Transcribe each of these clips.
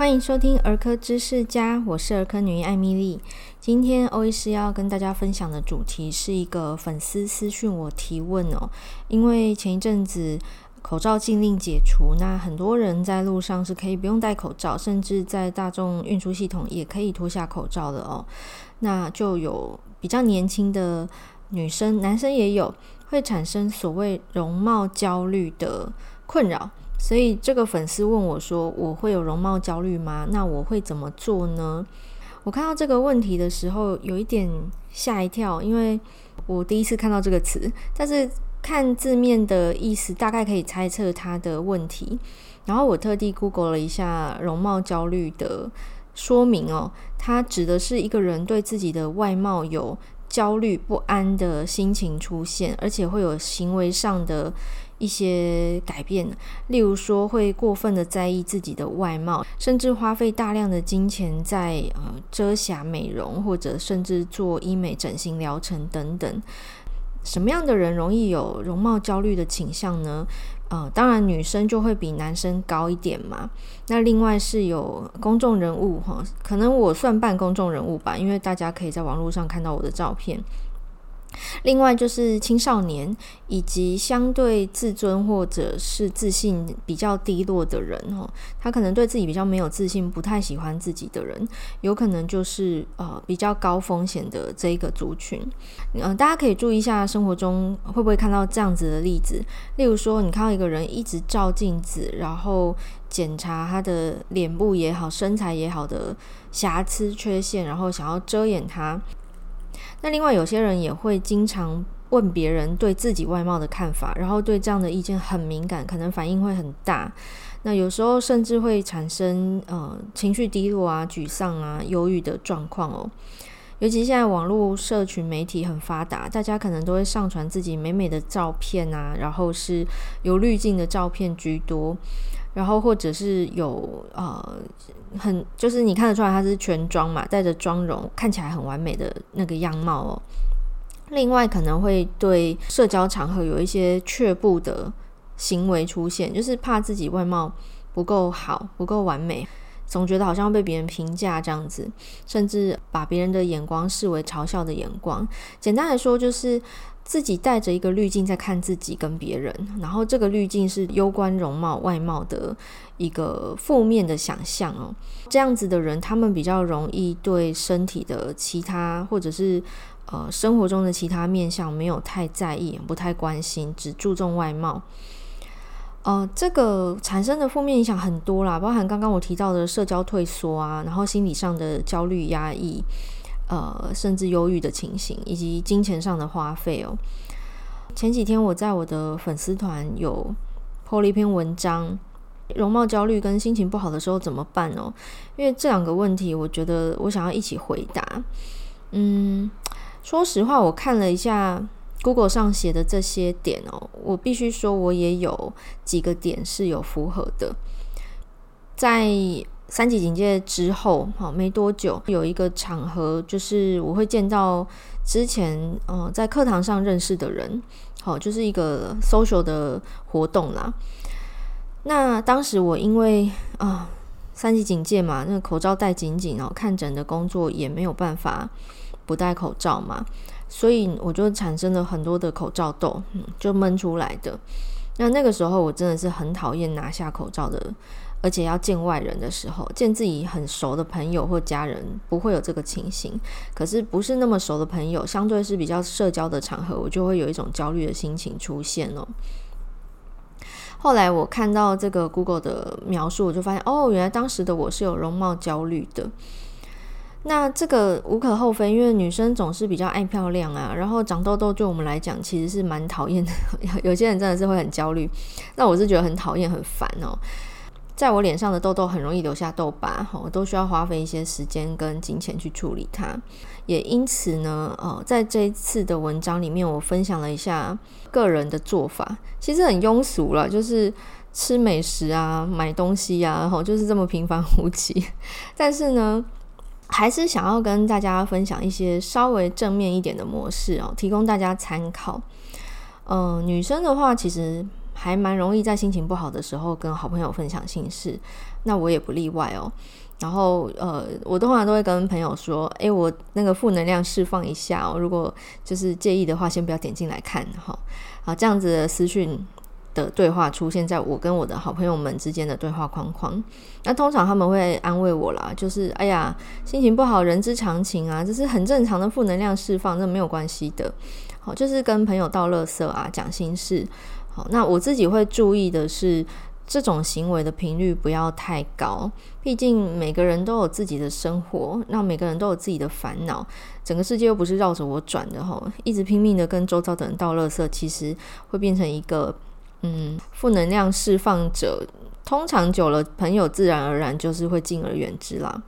欢迎收听儿科知识家，我是儿科女医艾米丽。今天欧医师要跟大家分享的主题是一个粉丝私讯我提问哦，因为前一阵子口罩禁令解除，那很多人在路上是可以不用戴口罩，甚至在大众运输系统也可以脱下口罩的哦。那就有比较年轻的女生，男生也有会产生所谓容貌焦虑的困扰。所以这个粉丝问我说：“我会有容貌焦虑吗？那我会怎么做呢？”我看到这个问题的时候，有一点吓一跳，因为我第一次看到这个词，但是看字面的意思，大概可以猜测他的问题。然后我特地 Google 了一下容貌焦虑的说明哦，它指的是一个人对自己的外貌有焦虑不安的心情出现，而且会有行为上的。一些改变，例如说会过分的在意自己的外貌，甚至花费大量的金钱在呃遮瑕美容，或者甚至做医美整形疗程等等。什么样的人容易有容貌焦虑的倾向呢？呃，当然女生就会比男生高一点嘛。那另外是有公众人物哈，可能我算半公众人物吧，因为大家可以在网络上看到我的照片。另外就是青少年以及相对自尊或者是自信比较低落的人哦，他可能对自己比较没有自信，不太喜欢自己的人，有可能就是呃比较高风险的这一个族群。嗯、大家可以注意一下生活中会不会看到这样子的例子，例如说你看到一个人一直照镜子，然后检查他的脸部也好、身材也好的瑕疵缺陷，然后想要遮掩它。那另外有些人也会经常问别人对自己外貌的看法，然后对这样的意见很敏感，可能反应会很大。那有时候甚至会产生呃情绪低落啊、沮丧啊、忧郁的状况哦。尤其现在网络社群媒体很发达，大家可能都会上传自己美美的照片啊，然后是有滤镜的照片居多。然后或者是有呃很就是你看得出来他是全妆嘛，带着妆容，看起来很完美的那个样貌哦。另外可能会对社交场合有一些却步的行为出现，就是怕自己外貌不够好，不够完美，总觉得好像被别人评价这样子，甚至把别人的眼光视为嘲笑的眼光。简单来说就是。自己带着一个滤镜在看自己跟别人，然后这个滤镜是攸关容貌外貌的一个负面的想象哦。这样子的人，他们比较容易对身体的其他或者是呃生活中的其他面向没有太在意，不太关心，只注重外貌。呃，这个产生的负面影响很多啦，包含刚刚我提到的社交退缩啊，然后心理上的焦虑压抑。呃，甚至忧郁的情形，以及金钱上的花费哦。前几天我在我的粉丝团有 po 了一篇文章，容貌焦虑跟心情不好的时候怎么办哦？因为这两个问题，我觉得我想要一起回答。嗯，说实话，我看了一下 Google 上写的这些点哦，我必须说，我也有几个点是有符合的，在。三级警戒之后，好没多久，有一个场合，就是我会见到之前呃在课堂上认识的人，好，就是一个 social 的活动啦。那当时我因为啊、三级警戒嘛，那个口罩戴紧紧，然后看诊的工作也没有办法不戴口罩嘛，所以我就产生了很多的口罩痘，嗯，就闷出来的。那那个时候我真的是很讨厌拿下口罩的。而且要见外人的时候，见自己很熟的朋友或家人不会有这个情形，可是不是那么熟的朋友，相对是比较社交的场合，我就会有一种焦虑的心情出现哦。后来我看到这个 Google 的描述，我就发现哦，原来当时的我是有容貌焦虑的。那这个无可厚非，因为女生总是比较爱漂亮啊，然后长痘痘对我们来讲其实是蛮讨厌的，有些人真的是会很焦虑，那我是觉得很讨厌、很烦哦。在我脸上的痘痘很容易留下痘疤，我都需要花费一些时间跟金钱去处理它。也因此呢，呃，在这一次的文章里面，我分享了一下个人的做法，其实很庸俗了，就是吃美食啊、买东西啊，吼，就是这么平凡无奇。但是呢，还是想要跟大家分享一些稍微正面一点的模式哦，提供大家参考。嗯、女生的话，其实。还蛮容易在心情不好的时候跟好朋友分享心事，那我也不例外哦。然后呃，我通常都会跟朋友说，诶，我那个负能量释放一下哦，如果就是介意的话，先不要点进来看哈。好，这样子的私讯的对话出现在我跟我的好朋友们之间的对话框框，那通常他们会安慰我啦，就是哎呀，心情不好，人之常情啊，这是很正常的负能量释放，这没有关系的。好，就是跟朋友倒垃圾啊，讲心事。那我自己会注意的是，这种行为的频率不要太高，毕竟每个人都有自己的生活，那每个人都有自己的烦恼，整个世界又不是绕着我转的哈，一直拼命的跟周遭的人倒垃圾，其实会变成一个嗯负能量释放者，通常久了，朋友自然而然就是会敬而远之啦。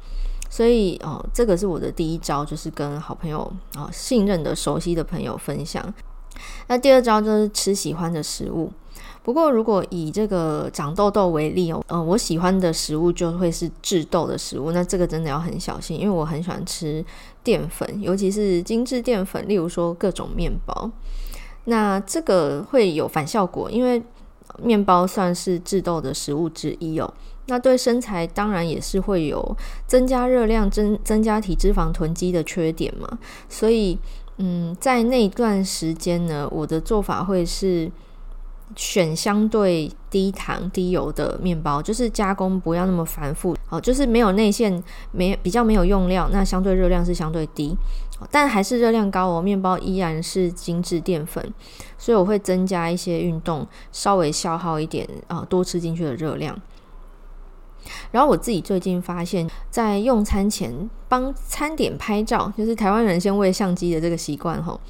所以哦，这个是我的第一招，就是跟好朋友啊、信任的、熟悉的朋友分享。那第二招就是吃喜欢的食物。不过，如果以这个长痘痘为例哦，呃，我喜欢的食物就会是致痘的食物。那这个真的要很小心，因为我很喜欢吃淀粉，尤其是精致淀粉，例如说各种面包。那这个会有反效果，因为面包算是致痘的食物之一哦。那对身材当然也是会有增加热量、增增加体脂肪囤积的缺点嘛。所以，嗯，在那段时间呢，我的做法会是选相对低糖、低油的面包，就是加工不要那么繁复哦，就是没有内馅、没比较没有用料，那相对热量是相对低，但还是热量高哦。面包依然是精致淀粉，所以我会增加一些运动，稍微消耗一点啊，多吃进去的热量。然后我自己最近发现，在用餐前帮餐点拍照，就是台湾人先喂相机的这个习惯吼，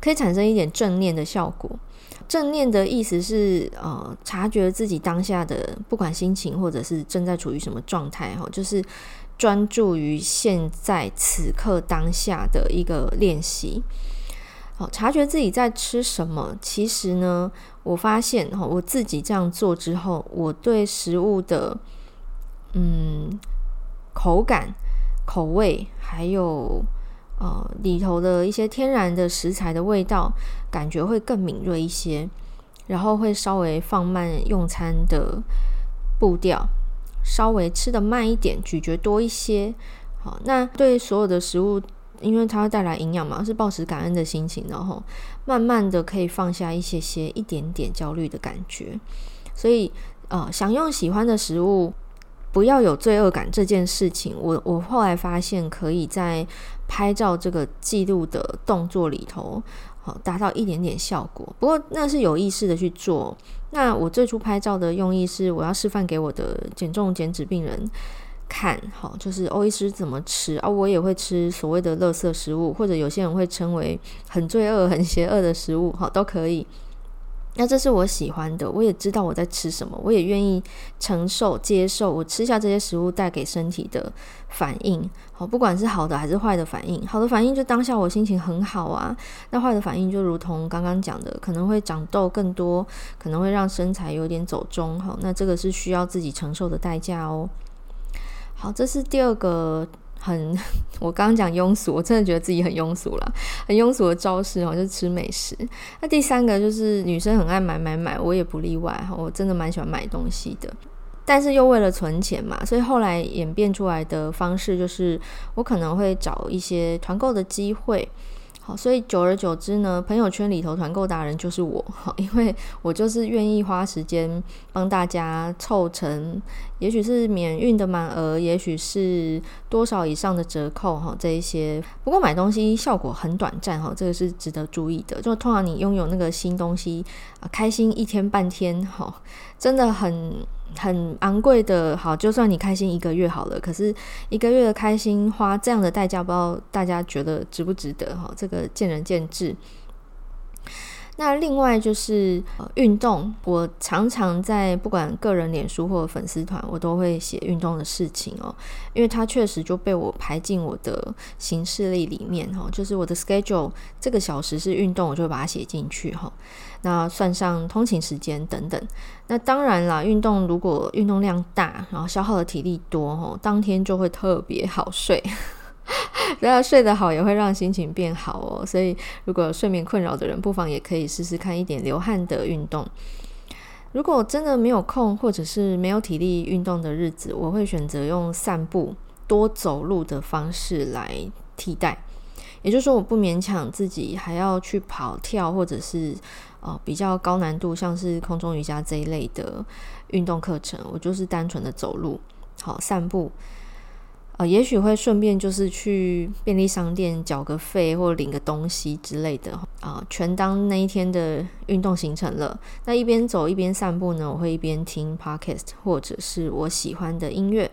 可以产生一点正念的效果。正念的意思是，呃，察觉自己当下的不管心情或者是正在处于什么状态哈，就是专注于现在此刻当下的一个练习。好，察觉自己在吃什么。其实呢，我发现哈，我自己这样做之后，我对食物的。嗯，口感、口味，还有呃里头的一些天然的食材的味道，感觉会更敏锐一些，然后会稍微放慢用餐的步调，稍微吃得慢一点，咀嚼多一些。好，那对所有的食物，因为它会带来营养嘛，是保持感恩的心情，然后慢慢的可以放下一些些一点点焦虑的感觉。所以呃，享用喜欢的食物。不要有罪恶感这件事情，我我后来发现可以在拍照这个记录的动作里头，好达到一点点效果。不过那是有意识的去做。那我最初拍照的用意是，我要示范给我的减重减脂病人看，好，就是欧医师怎么吃啊，我也会吃所谓的垃圾食物，或者有些人会称为很罪恶、很邪恶的食物，好，都可以。那这是我喜欢的，我也知道我在吃什么，我也愿意承受、接受我吃下这些食物带给身体的反应。好，不管是好的还是坏的反应，好的反应就当下我心情很好啊。那坏的反应就如同刚刚讲的，可能会长痘更多，可能会让身材有点走中。好，那这个是需要自己承受的代价哦。好，这是第二个。很，我刚刚讲庸俗，我真的觉得自己很庸俗了，很庸俗的招式哦，就是吃美食。那第三个就是女生很爱买买买，我也不例外哈，我真的蛮喜欢买东西的，但是又为了存钱嘛，所以后来演变出来的方式就是，我可能会找一些团购的机会。好，所以久而久之呢，朋友圈里头团购达人就是我，好，因为我就是愿意花时间帮大家凑成，也许是免运的满额，也许是多少以上的折扣，哈，这一些。不过买东西效果很短暂，哈，这个是值得注意的。就通常你拥有那个新东西，啊，开心一天半天，哈，真的很。很昂贵的，好，就算你开心一个月好了，可是一个月的开心花这样的代价，不知道大家觉得值不值得？哈，这个见仁见智。那另外就是运动，我常常在不管个人脸书或者粉丝团，我都会写运动的事情哦，因为它确实就被我排进我的行事历里面哈，就是我的 schedule 这个小时是运动，我就会把它写进去哈。那算上通勤时间等等，那当然啦，运动如果运动量大，然后消耗的体力多哈，当天就会特别好睡。然后睡得好也会让心情变好哦，所以如果睡眠困扰的人，不妨也可以试试看一点流汗的运动。如果真的没有空，或者是没有体力运动的日子，我会选择用散步、多走路的方式来替代。也就是说，我不勉强自己还要去跑跳，或者是呃比较高难度，像是空中瑜伽这一类的运动课程，我就是单纯的走路，好散步。呃，也许会顺便就是去便利商店缴个费或领个东西之类的啊，呃，全当那一天的运动行程了。那一边走一边散步呢，我会一边听 podcast 或者是我喜欢的音乐。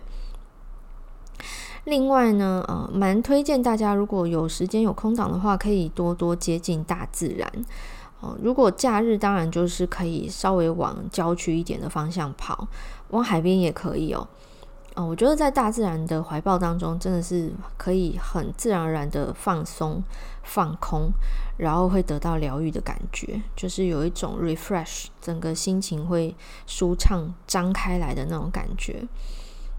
另外呢，呃，蛮推荐大家如果有时间有空档的话，可以多多接近大自然。呃，如果假日当然就是可以稍微往郊区一点的方向跑，往海边也可以哦。哦，我觉得在大自然的怀抱当中，真的是可以很自然而然的放松、放空，然后会得到疗愈的感觉，就是有一种 refresh，整个心情会舒畅、张开来的那种感觉。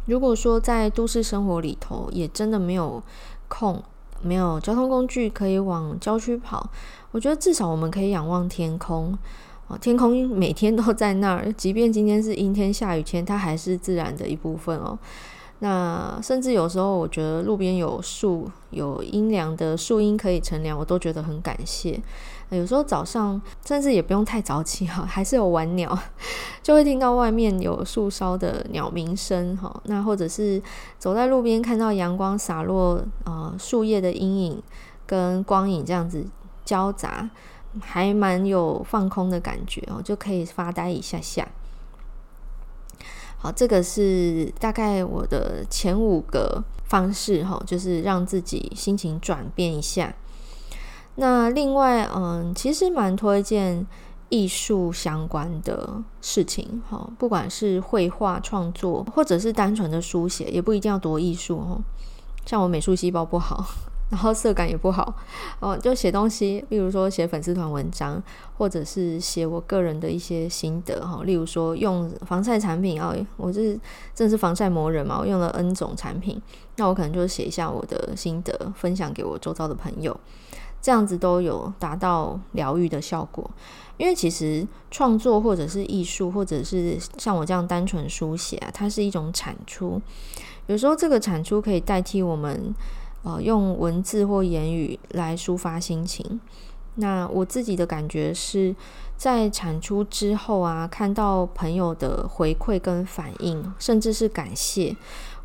如果说在都市生活里头，也真的没有空、没有交通工具可以往郊区跑，我觉得至少我们可以仰望天空。天空每天都在那儿，即便今天是阴天下雨天，它还是自然的一部分哦。那甚至有时候，我觉得路边有树，有阴凉的树荫可以乘凉，我都觉得很感谢。有时候早上甚至也不用太早起哈，还是有晚鸟，就会听到外面有树梢的鸟鸣声哈。那或者是走在路边，看到阳光洒落，呃，树叶的阴影跟光影这样子交杂。还蛮有放空的感觉哦，就可以发呆一下下。好，这个是大概我的前五个方式哈，就是让自己心情转变一下。那另外，嗯，其实蛮推荐艺术相关的事情哈，不管是绘画创作，或者是单纯的书写，也不一定要多艺术哦。像我美术细胞不好。然后色感也不好哦，就写东西，比如说写粉丝团文章，或者是写我个人的一些心得哈。例如说用防晒产品啊，我是真的是防晒魔人嘛，我用了 N 种产品，那我可能就写一下我的心得，分享给我周遭的朋友，这样子都有达到疗愈的效果。因为其实创作或者是艺术，或者是像我这样单纯书写啊，它是一种产出，有时候这个产出可以代替我们。呃，用文字或言语来抒发心情。那我自己的感觉是在产出之后啊，看到朋友的回馈跟反应，甚至是感谢，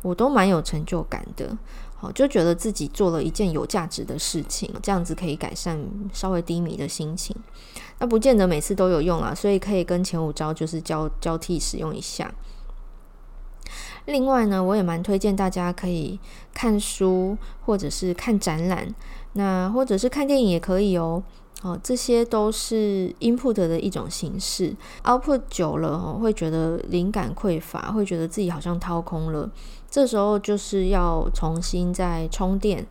我都蛮有成就感的。好，就觉得自己做了一件有价值的事情，这样子可以改善稍微低迷的心情。那不见得每次都有用啊，所以可以跟前五招就是交交替使用一下。另外呢，我也蛮推荐大家可以看书，或者是看展览，那或者是看电影也可以哦。哦，这些都是 input 的一种形式。output 久了哦，会觉得灵感匮乏，会觉得自己好像掏空了。这时候就是要重新再充电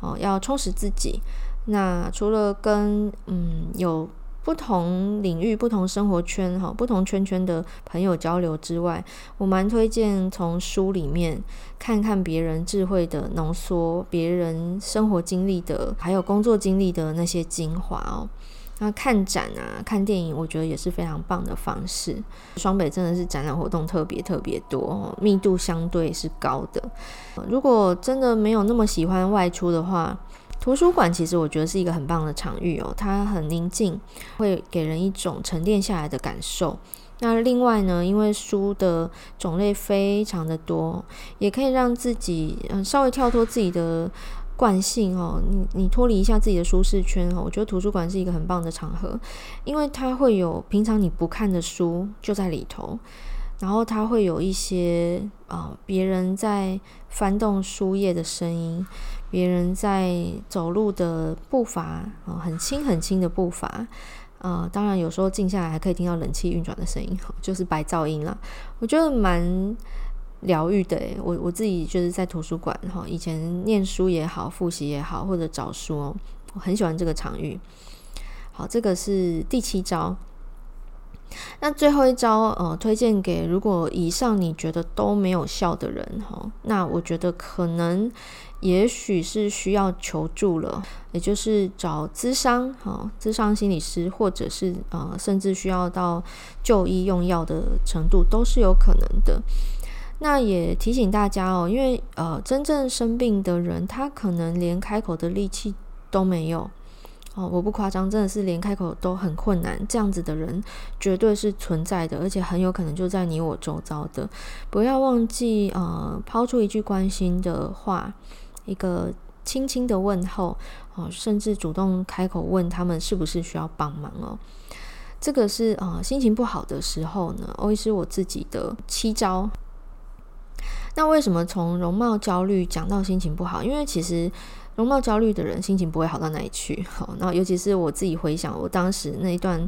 哦，要充实自己。那除了跟嗯有。不同领域、不同生活圈、哈、不同圈圈的朋友交流之外，我蛮推荐从书里面看看别人智慧的浓缩，别人生活经历的，还有工作经历的那些精华哦。那看展啊、看电影，我觉得也是非常棒的方式。双北真的是展览活动特别特别多，密度相对是高的。如果真的没有那么喜欢外出的话，图书馆其实我觉得是一个很棒的场域哦，它很宁静，会给人一种沉淀下来的感受。那另外呢，因为书的种类非常的多，也可以让自己嗯稍微跳脱自己的惯性哦，你你脱离一下自己的舒适圈哦。我觉得图书馆是一个很棒的场合，因为它会有平常你不看的书就在里头。然后它会有一些啊、呃，别人在翻动书页的声音，别人在走路的步伐啊、很轻很轻的步伐、呃。当然有时候静下来还可以听到冷气运转的声音，就是白噪音了。我觉得蛮疗愈的，我我自己就是在图书馆哈，以前念书也好，复习也好，或者找书，我很喜欢这个场域。好，这个是第七招。那最后一招，呃，推荐给如果以上你觉得都没有效的人，哈，那我觉得可能也许是需要求助了，也就是找咨商，哈，咨商心理师，或者是呃，甚至需要到就医用药的程度，都是有可能的。那也提醒大家哦，因为呃，真正生病的人，他可能连开口的力气都没有。哦，我不夸张，真的是连开口都很困难，这样子的人绝对是存在的，而且很有可能就在你我周遭的。不要忘记，呃，抛出一句关心的话，一个轻轻的问候，哦，甚至主动开口问他们是不是需要帮忙哦。这个是呃，心情不好的时候呢，欧医师我自己的七招。那为什么从容貌焦虑讲到心情不好？因为其实。容貌焦虑的人心情不会好到哪里去，好，那尤其是我自己回想我当时那一段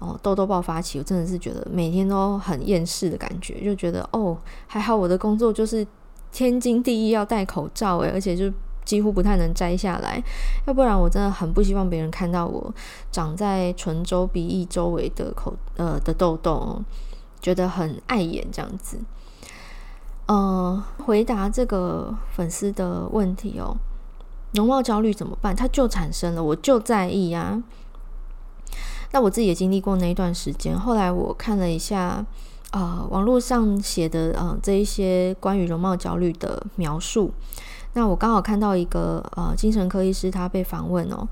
哦痘痘爆发期，我真的是觉得每天都很厌世的感觉，就觉得哦还好我的工作就是天经地义要戴口罩诶，而且就几乎不太能摘下来，要不然我真的很不希望别人看到我长在唇周、鼻翼周围的口呃的痘痘，觉得很碍眼这样子。呃，回答这个粉丝的问题哦。容貌焦虑怎么办？它就产生了，我就在意呀。那我自己也经历过那一段时间。后来我看了一下，呃，网络上写的呃这一些关于容貌焦虑的描述。那我刚好看到一个呃精神科医师，他被访问哦，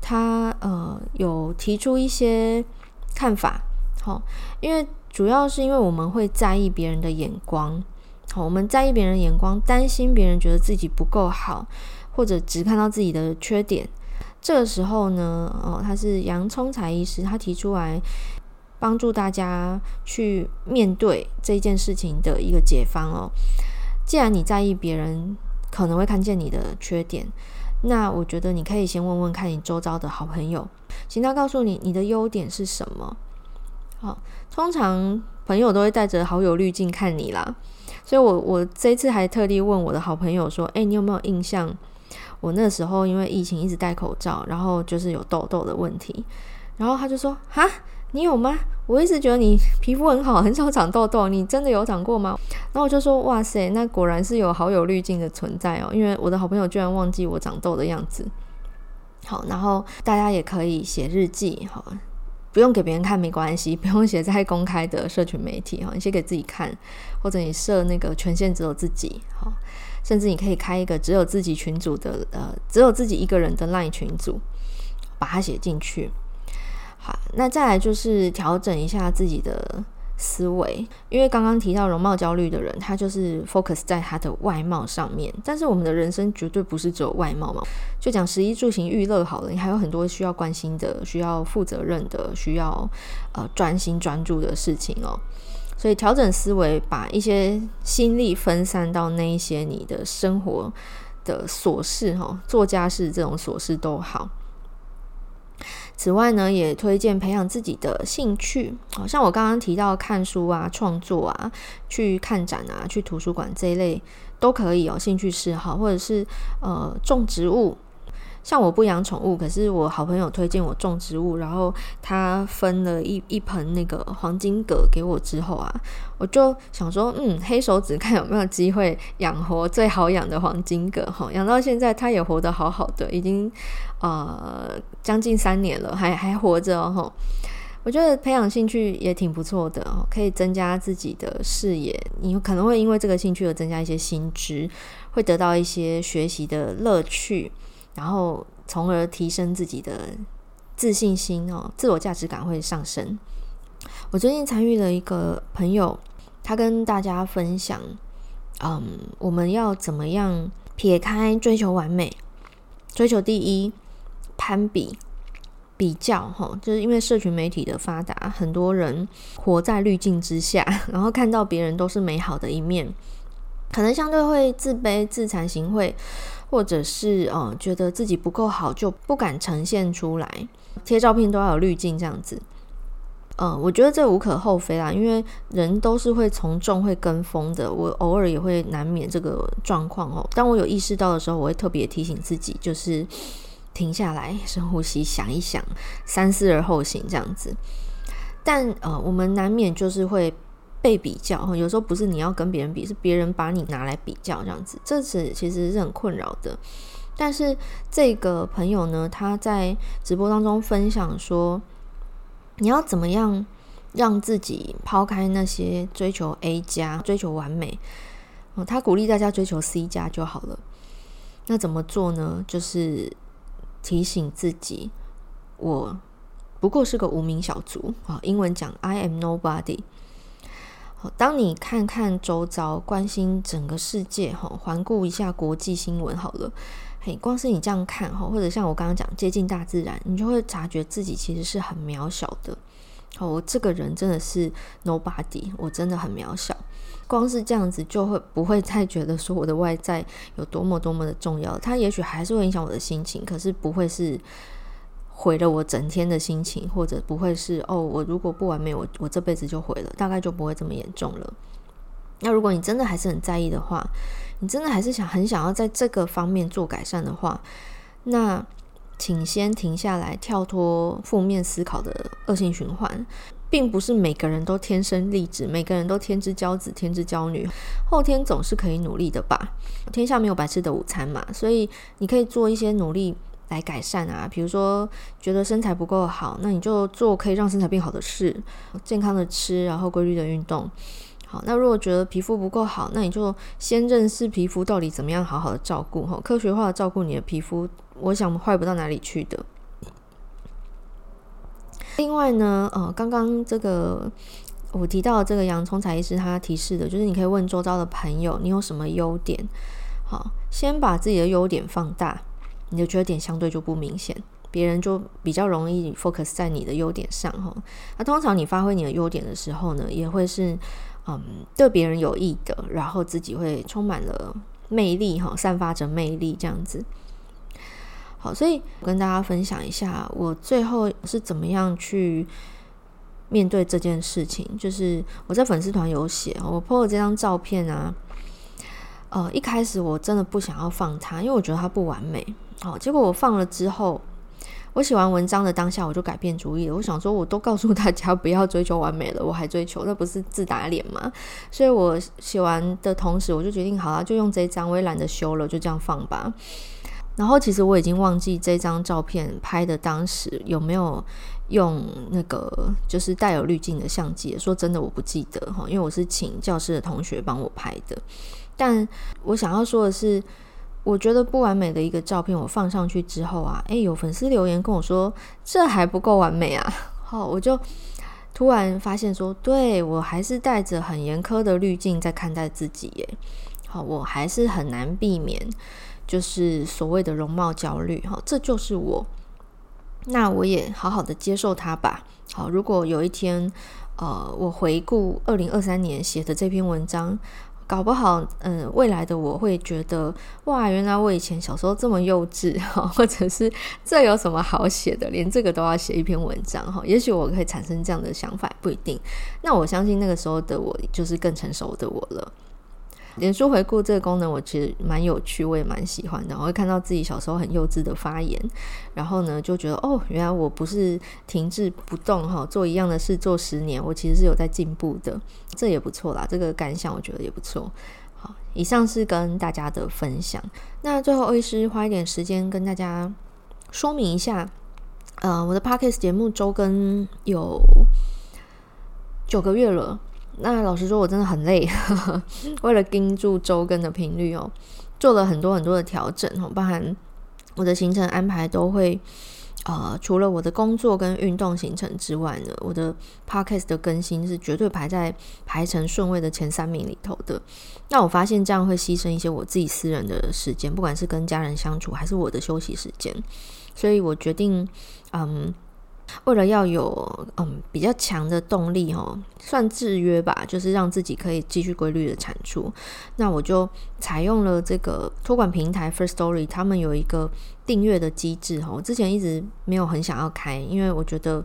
他呃有提出一些看法。好，因为主要是因为我们会在意别人的眼光，好，我们在意别人眼光，担心别人觉得自己不够好。或者只看到自己的缺点，这个时候呢，哦，他是杨聪才医师，他提出来帮助大家去面对这件事情的一个解方哦。既然你在意别人可能会看见你的缺点，那我觉得你可以先问问看你周遭的好朋友，请他告诉你你的优点是什么。好，通常朋友都会带着好友滤镜看你啦，所以我我这次还特地问我的好朋友说，诶，你有没有印象？我那时候因为疫情一直戴口罩，然后就是有痘痘的问题，然后他就说：“哈，你有吗？我一直觉得你皮肤很好，很少长痘痘，你真的有长过吗？”然后我就说：“哇塞，那果然是有好友滤镜的存在哦，因为我的好朋友居然忘记我长痘的样子。”好，然后大家也可以写日记，好，不用给别人看没关系，不用写在公开的社群媒体哈，你写给自己看，或者你设那个权限只有自己，好。甚至你可以开一个只有自己群组的，呃，只有自己一个人的 LINE 群组，把它写进去。好，那再来就是调整一下自己的思维，因为刚刚提到容貌焦虑的人，他就是 focus 在他的外貌上面。但是我们的人生绝对不是只有外貌嘛，就讲食衣住行娱乐好了，你还有很多需要关心的、需要负责任的、需要呃专心专注的事情哦。所以调整思维，把一些心力分散到那一些你的生活的琐事，哈，做家事这种琐事都好。此外呢，也推荐培养自己的兴趣，好像我刚刚提到看书啊、创作啊、去看展啊、去图书馆这一类都可以哦，兴趣嗜好，或者是呃种植物。像我不养宠物，可是我好朋友推荐我种植物，然后他分了一一盆那个黄金葛给我之后啊，我就想说，嗯，黑手指看有没有机会养活最好养的黄金葛哈，养到现在它也活得好好的，已经呃将近三年了，还还活着哦。我觉得培养兴趣也挺不错的哦，可以增加自己的视野，你可能会因为这个兴趣而增加一些新知，会得到一些学习的乐趣。然后，从而提升自己的自信心哦，自我价值感会上升。我最近参与了一个朋友，他跟大家分享，嗯，我们要怎么样撇开追求完美、追求第一、攀比、比较，哈，就是因为社群媒体的发达，很多人活在滤镜之下，然后看到别人都是美好的一面，可能相对会自卑、自惭形秽。或者是呃，觉得自己不够好，就不敢呈现出来，贴照片都要有滤镜这样子。嗯、我觉得这无可厚非啦，因为人都是会从众、会跟风的。我偶尔也会难免这个状况哦。当我有意识到的时候，我会特别提醒自己，就是停下来，深呼吸，想一想，三思而后行这样子。但呃，我们难免就是会被比较，有时候不是你要跟别人比，是别人把你拿来比较这样子，这是其实是很困扰的。但是这个朋友呢，他在直播当中分享说，你要怎么样让自己抛开那些追求 A 加、追求完美。他鼓励大家追求 C 加就好了。那怎么做呢？就是提醒自己，我不过是个无名小卒啊。英文讲 I am nobody。当你看看周遭，关心整个世界，哈，环顾一下国际新闻，好了，嘿，光是你这样看，哈，或者像我刚刚讲，接近大自然，你就会察觉自己其实是很渺小的。好，我这个人真的是 nobody，我真的很渺小。光是这样子就会不会再觉得说我的外在有多么多么的重要，它也许还是会影响我的心情，可是不会是毁了我整天的心情，或者不会是哦，我如果不完美，我我这辈子就毁了，大概就不会这么严重了。那如果你真的还是很在意的话，你真的还是想很想要在这个方面做改善的话，那请先停下来，跳脱负面思考的恶性循环。并不是每个人都天生丽质，每个人都天之骄子、天之骄女，后天总是可以努力的吧？天下没有白吃的午餐嘛，所以你可以做一些努力来改善啊。比如说，觉得身材不够好，那你就做可以让身材变好的事，健康的吃，然后规律的运动。好，那如果觉得皮肤不够好，那你就先认识皮肤到底怎么样好好的照顾，哈，科学化的照顾你的皮肤，我想坏不到哪里去的。另外呢，呃，刚刚这个我提到这个洋葱才医师他提示的，就是你可以问周遭的朋友，你有什么优点？好，先把自己的优点放大，你的缺点相对就不明显，别人就比较容易 focus 在你的优点上哈。那通常你发挥你的优点的时候呢，也会是嗯对别人有益的，然后自己会充满了魅力哈，散发着魅力这样子。好，所以我跟大家分享一下，我最后是怎么样去面对这件事情。就是我在粉丝团有写，我 po 了这张照片啊。呃，一开始我真的不想要放它，因为我觉得它不完美。好，结果我放了之后，我写完文章的当下，我就改变主意了。我想说，我都告诉大家不要追求完美了，我还追求，那不是自打脸吗？所以我写完的同时，我就决定好了，就用这张，我也懒得修了，就这样放吧。然后其实我已经忘记这张照片拍的当时有没有用那个就是带有滤镜的相机。说真的，我不记得哈，因为我是请教室的同学帮我拍的。但我想要说的是，我觉得不完美的一个照片，我放上去之后啊，诶，有粉丝留言跟我说这还不够完美啊。好，我就突然发现说，对，我还是带着很严苛的滤镜在看待自己耶。好，我还是很难避免。就是所谓的容貌焦虑，哈，这就是我。那我也好好的接受它吧。好，如果有一天，呃，我回顾二零二三年写的这篇文章，搞不好，嗯、未来的我会觉得，哇，原来我以前小时候这么幼稚，哈，或者是这有什么好写的，连这个都要写一篇文章，哈，也许我可以产生这样的想法，不一定。那我相信那个时候的我，就是更成熟的我了。脸书回顾这个功能，我其实蛮有趣，我也蛮喜欢的。我会看到自己小时候很幼稚的发言，然后呢，就觉得哦，原来我不是停滞不动哈，做一样的事做十年，我其实是有在进步的，这也不错啦。这个感想我觉得也不错。好，以上是跟大家的分享。那最后，欧医师花一点时间跟大家说明一下，呃，我的 Podcast 节目周更有九个月了。那老实说，我真的很累，为了盯住周更的频率哦，做了很多很多的调整哦，包含我的行程安排都会，呃，除了我的工作跟运动行程之外呢，我的 podcast 的更新是绝对排在排成顺位的前三名里头的。那我发现这样会牺牲一些我自己私人的时间，不管是跟家人相处还是我的休息时间，所以我决定，嗯。为了要有嗯比较强的动力哦，算制约吧，就是让自己可以继续规律的产出。那我就采用了这个托管平台 First Story，他们有一个订阅的机制哈。我之前一直没有很想要开，因为我觉得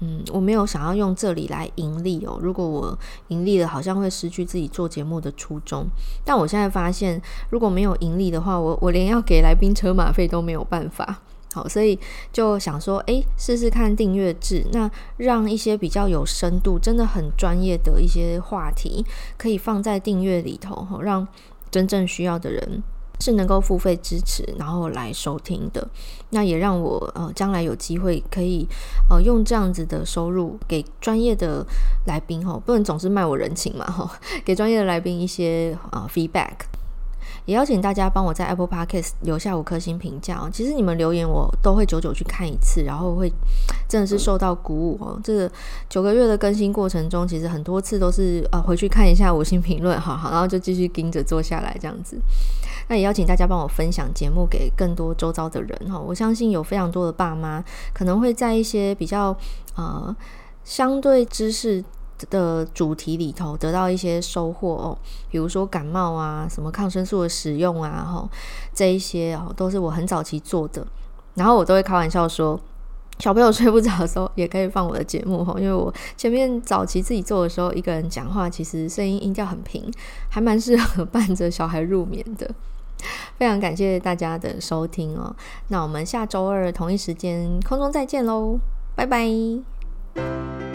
嗯我没有想要用这里来盈利哦。如果我盈利了，好像会失去自己做节目的初衷。但我现在发现，如果没有盈利的话，我我连要给来宾车马费都没有办法。好，所以就想说，诶，试试看订阅制，那让一些比较有深度、真的很专业的一些话题，可以放在订阅里头，哈，让真正需要的人是能够付费支持，然后来收听的。那也让我呃将来有机会可以呃用这样子的收入给专业的来宾，哈，不能总是卖我人情嘛，哈，给专业的来宾一些啊、呃、feedback。也邀请大家帮我在 Apple Podcast 留下五颗星评价哦。其实你们留言我都会久久去看一次，然后会真的是受到鼓舞哦。这个九个月的更新过程中，其实很多次都是呃回去看一下五星评论，好好，然后就继续盯着做下来这样子。那也邀请大家帮我分享节目给更多周遭的人哈。我相信有非常多的爸妈可能会在一些比较呃相对知识。的主题里头得到一些收获哦，比如说感冒啊，什么抗生素的使用啊，吼，这一些哦，都是我很早期做的。然后我都会开玩笑说，小朋友睡不着的时候也可以放我的节目吼，因为我前面早期自己做的时候，一个人讲话，其实声音音调很平，还蛮适合伴着小孩入眠的。非常感谢大家的收听哦，那我们下周二同一时间空中再见喽，拜拜。